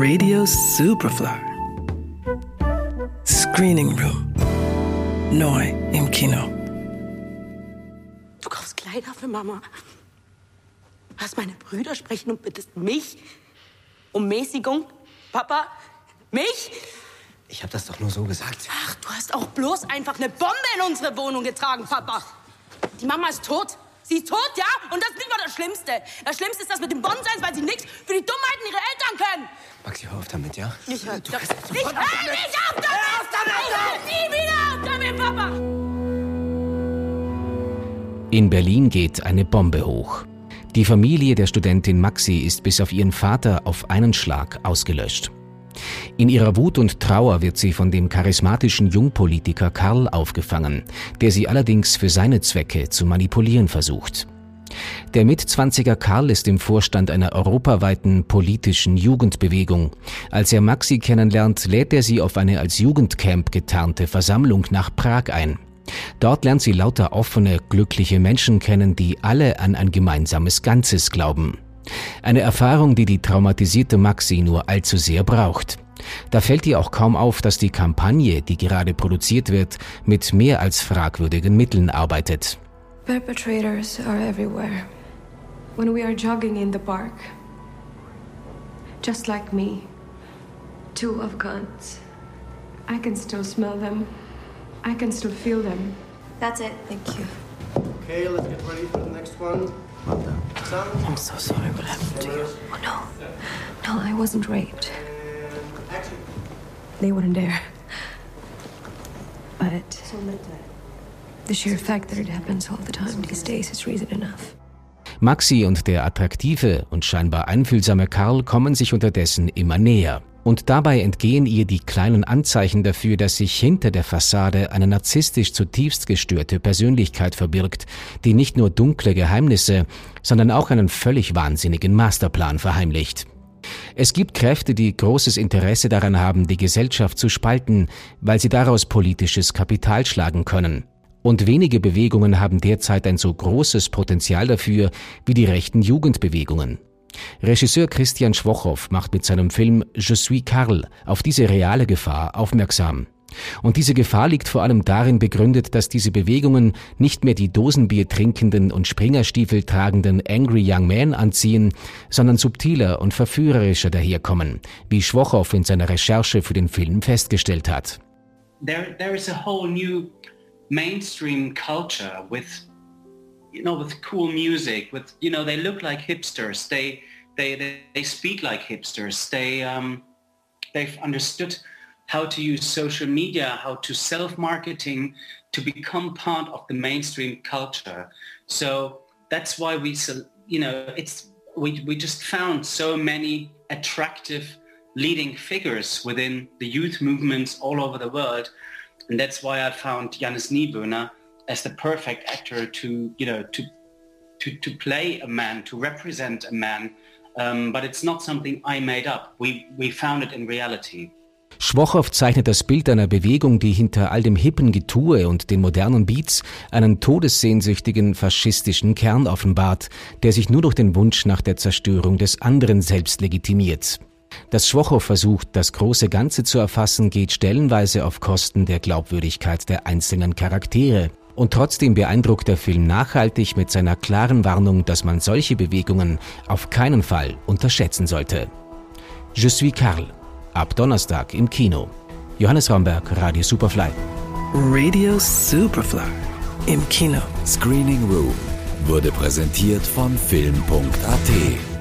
Radio Superfly. Screening Room. Neu im Kino. Du kaufst Kleider für Mama. Was meine Brüder sprechen und bittest mich um Mäßigung? Papa? Mich? Ich habe das doch nur so gesagt. Ach, du hast auch bloß einfach eine Bombe in unsere Wohnung getragen, Papa. Die Mama ist tot. Sie ist tot, ja? Und das ist nicht mal das Schlimmste. Das Schlimmste ist das mit dem Bonsais, weil sie nichts für die Dummheiten ihrer Eltern hör auf damit, ja? Ich hör, du ich kannst hör nicht auf damit! Hör auf damit! Hör nie wieder auf damit, Papa! In Berlin geht eine Bombe hoch. Die Familie der Studentin Maxi ist bis auf ihren Vater auf einen Schlag ausgelöscht. In ihrer Wut und Trauer wird sie von dem charismatischen Jungpolitiker Karl aufgefangen, der sie allerdings für seine Zwecke zu manipulieren versucht. Der Mitzwanziger Karl ist im Vorstand einer europaweiten politischen Jugendbewegung. Als er Maxi kennenlernt, lädt er sie auf eine als Jugendcamp getarnte Versammlung nach Prag ein. Dort lernt sie lauter offene, glückliche Menschen kennen, die alle an ein gemeinsames Ganzes glauben. Eine Erfahrung, die die traumatisierte Maxi nur allzu sehr braucht. Da fällt ihr auch kaum auf, dass die Kampagne, die gerade produziert wird, mit mehr als fragwürdigen Mitteln arbeitet. Perpetrators are everywhere. When we are jogging in the park, just like me, two of guns. I can still smell them. I can still feel them. That's it. Thank you. Okay, let's get ready for the next one. Sound. I'm so sorry what happened to you. Oh no. No, I wasn't raped. Action. They wouldn't dare. But the sheer fact that it happens all the time these days is reason enough. Maxi und der attraktive und scheinbar einfühlsame Karl kommen sich unterdessen immer näher. Und dabei entgehen ihr die kleinen Anzeichen dafür, dass sich hinter der Fassade eine narzisstisch zutiefst gestörte Persönlichkeit verbirgt, die nicht nur dunkle Geheimnisse, sondern auch einen völlig wahnsinnigen Masterplan verheimlicht. Es gibt Kräfte, die großes Interesse daran haben, die Gesellschaft zu spalten, weil sie daraus politisches Kapital schlagen können. Und wenige Bewegungen haben derzeit ein so großes Potenzial dafür wie die rechten Jugendbewegungen. Regisseur Christian Schwochow macht mit seinem Film Je suis Karl auf diese reale Gefahr aufmerksam. Und diese Gefahr liegt vor allem darin begründet, dass diese Bewegungen nicht mehr die Dosenbier trinkenden und Springerstiefel tragenden Angry Young Men anziehen, sondern subtiler und verführerischer daherkommen, wie Schwochow in seiner Recherche für den Film festgestellt hat. There, there mainstream culture with you know with cool music with you know they look like hipsters. They they they, they speak like hipsters. They um they've understood how to use social media how to self-marketing to become part of the mainstream culture. So that's why we you know it's we, we just found so many attractive leading figures within the youth movements all over the world and that's why I found Janis Nieböhner as the perfect actor to, you know, to, to, to play a man, to represent a man. Um, but it's not something I made up. We, we found it in reality. Schwochow zeichnet das Bild einer Bewegung, die hinter all dem hippen Getue und den modernen Beats einen todessehnsüchtigen faschistischen Kern offenbart, der sich nur durch den Wunsch nach der Zerstörung des anderen selbst legitimiert. Dass Schwochow versucht, das große Ganze zu erfassen, geht stellenweise auf Kosten der Glaubwürdigkeit der einzelnen Charaktere. Und trotzdem beeindruckt der Film nachhaltig mit seiner klaren Warnung, dass man solche Bewegungen auf keinen Fall unterschätzen sollte. Je suis Karl. Ab Donnerstag im Kino. Johannes Romberg, Radio Superfly. Radio Superfly. Im Kino. Screening Room wurde präsentiert von Film.at.